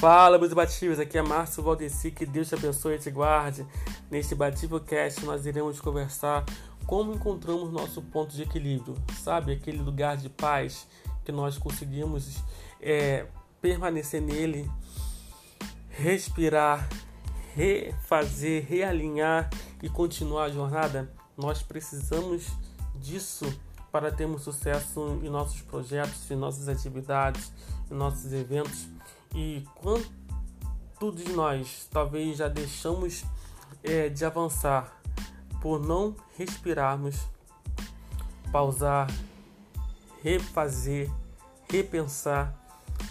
Fala, meus bativos, aqui é Márcio Valdeci, que Deus te abençoe e te guarde. Neste Bativo Cast nós iremos conversar como encontramos nosso ponto de equilíbrio, sabe? Aquele lugar de paz que nós conseguimos é, permanecer nele, respirar, refazer, realinhar e continuar a jornada. Nós precisamos disso para termos sucesso em nossos projetos, em nossas atividades, em nossos eventos e quanto de nós talvez já deixamos é, de avançar por não respirarmos, pausar, refazer, repensar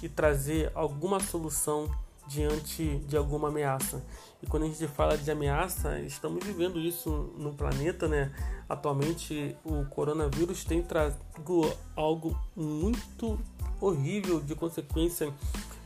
e trazer alguma solução diante de alguma ameaça. E quando a gente fala de ameaça, estamos vivendo isso no planeta, né? Atualmente o coronavírus tem trazido algo muito horrível de consequência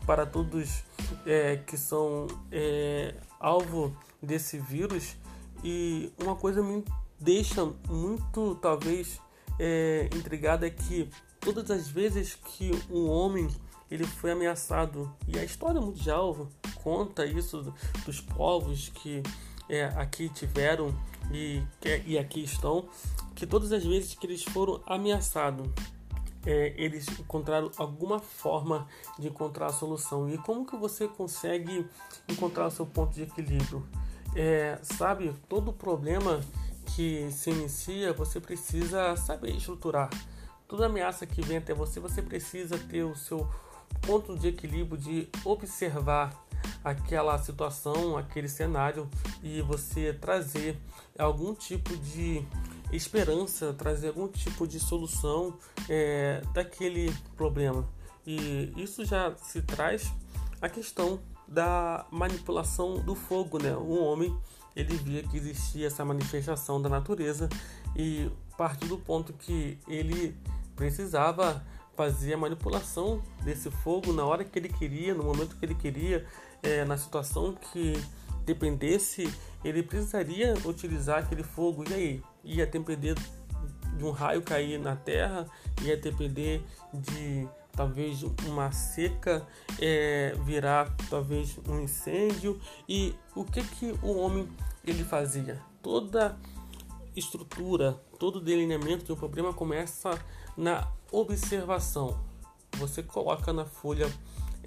para todos é, que são é, alvo desse vírus. E uma coisa me deixa muito talvez é, intrigada é que todas as vezes que um homem ele foi ameaçado e a história mundial conta isso dos povos que é, aqui tiveram e, e aqui estão que todas as vezes que eles foram ameaçados é, eles encontraram alguma forma de encontrar a solução. E como que você consegue encontrar o seu ponto de equilíbrio? É, sabe, todo problema que se inicia, você precisa saber estruturar. Toda ameaça que vem até você, você precisa ter o seu ponto de equilíbrio de observar aquela situação, aquele cenário e você trazer algum tipo de esperança, trazer algum tipo de solução é, daquele problema. E isso já se traz a questão da manipulação do fogo, né? O homem ele via que existia essa manifestação da natureza e partiu do ponto que ele precisava fazer a manipulação desse fogo na hora que ele queria, no momento que ele queria, é, na situação que dependesse, ele precisaria utilizar aquele fogo. E aí? Ia depender de um raio cair na terra, ia depender de talvez uma seca é, virar talvez um incêndio e o que que o homem ele fazia toda estrutura todo delineamento de um problema começa na observação você coloca na folha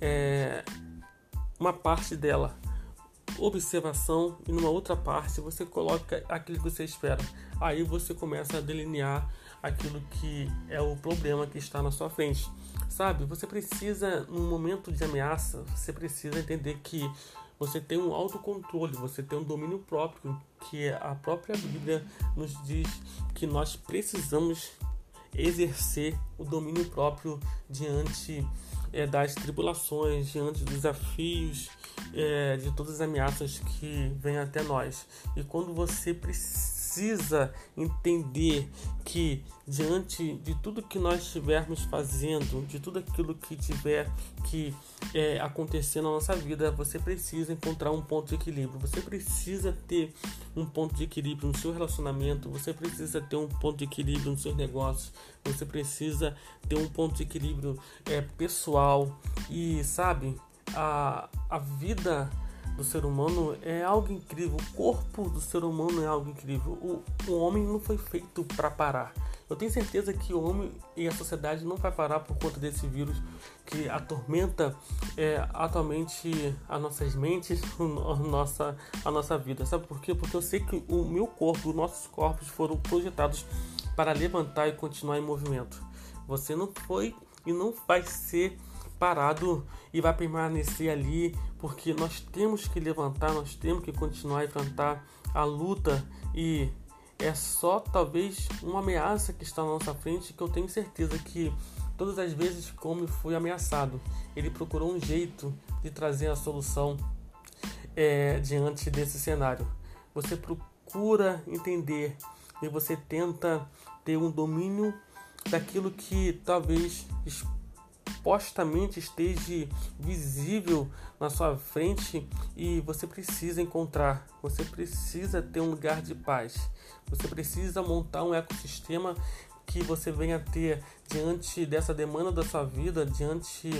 é, uma parte dela observação e numa outra parte você coloca aquilo que você espera. Aí você começa a delinear aquilo que é o problema que está na sua frente. Sabe, você precisa, num momento de ameaça, você precisa entender que você tem um autocontrole, você tem um domínio próprio, que a própria Bíblia nos diz que nós precisamos exercer o domínio próprio diante é, das tribulações, diante dos desafios, é, de todas as ameaças que vêm até nós. E quando você precisa entender que diante de tudo que nós estivermos fazendo, de tudo aquilo que tiver que é, acontecer na nossa vida, você precisa encontrar um ponto de equilíbrio. Você precisa ter um ponto de equilíbrio no seu relacionamento. Você precisa ter um ponto de equilíbrio nos seus negócios. Você precisa ter um ponto de equilíbrio é, pessoal e sabe a, a vida do ser humano é algo incrível. O corpo do ser humano é algo incrível. O, o homem não foi feito para parar. Eu tenho certeza que o homem e a sociedade não vai parar por conta desse vírus que atormenta é, atualmente as nossas mentes, a nossa, a nossa vida. Sabe por quê? Porque eu sei que o meu corpo, os nossos corpos foram projetados para levantar e continuar em movimento. Você não foi e não vai ser parado e vai permanecer ali, porque nós temos que levantar, nós temos que continuar a enfrentar a luta e é só talvez uma ameaça que está na nossa frente que eu tenho certeza que todas as vezes que o homem foi ameaçado, ele procurou um jeito de trazer a solução é, diante desse cenário. Você procura entender e você tenta ter um domínio daquilo que talvez supostamente esteja visível na sua frente e você precisa encontrar, você precisa ter um lugar de paz, você precisa montar um ecossistema que você venha ter diante dessa demanda da sua vida, diante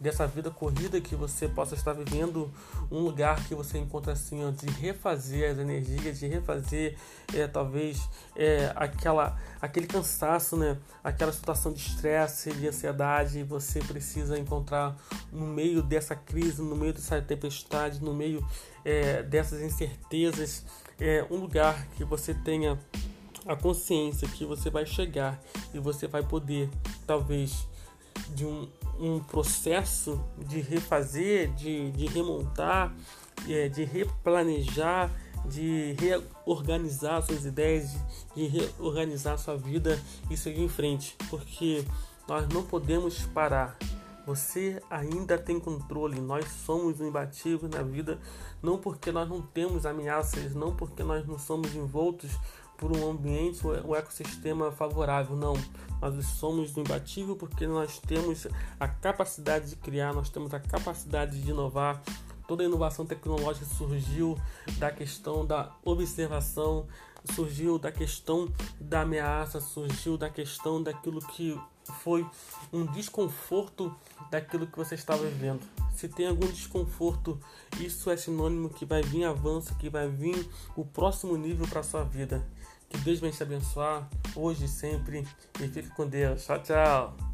dessa vida corrida que você possa estar vivendo um lugar que você encontra assim ó, de refazer as energias, de refazer é, talvez é, aquela aquele cansaço, né? Aquela situação de estresse, de ansiedade, você precisa encontrar no meio dessa crise, no meio dessa tempestade, no meio é, dessas incertezas, é, um lugar que você tenha a consciência que você vai chegar e você vai poder, talvez, de um, um processo de refazer, de, de remontar, é, de replanejar, de reorganizar suas ideias, de reorganizar sua vida e seguir em frente, porque nós não podemos parar. Você ainda tem controle, nós somos imbatíveis na vida, não porque nós não temos ameaças, não porque nós não somos envoltos por um ambiente, o ecossistema favorável. Não, nós somos imbatível porque nós temos a capacidade de criar, nós temos a capacidade de inovar. Toda a inovação tecnológica surgiu da questão da observação, surgiu da questão da ameaça, surgiu da questão daquilo que foi um desconforto daquilo que você estava vivendo. Se tem algum desconforto, isso é sinônimo que vai vir avanço, que vai vir o próximo nível para sua vida. Que Deus venha te abençoar hoje e sempre. E fique com Deus. Tchau, tchau.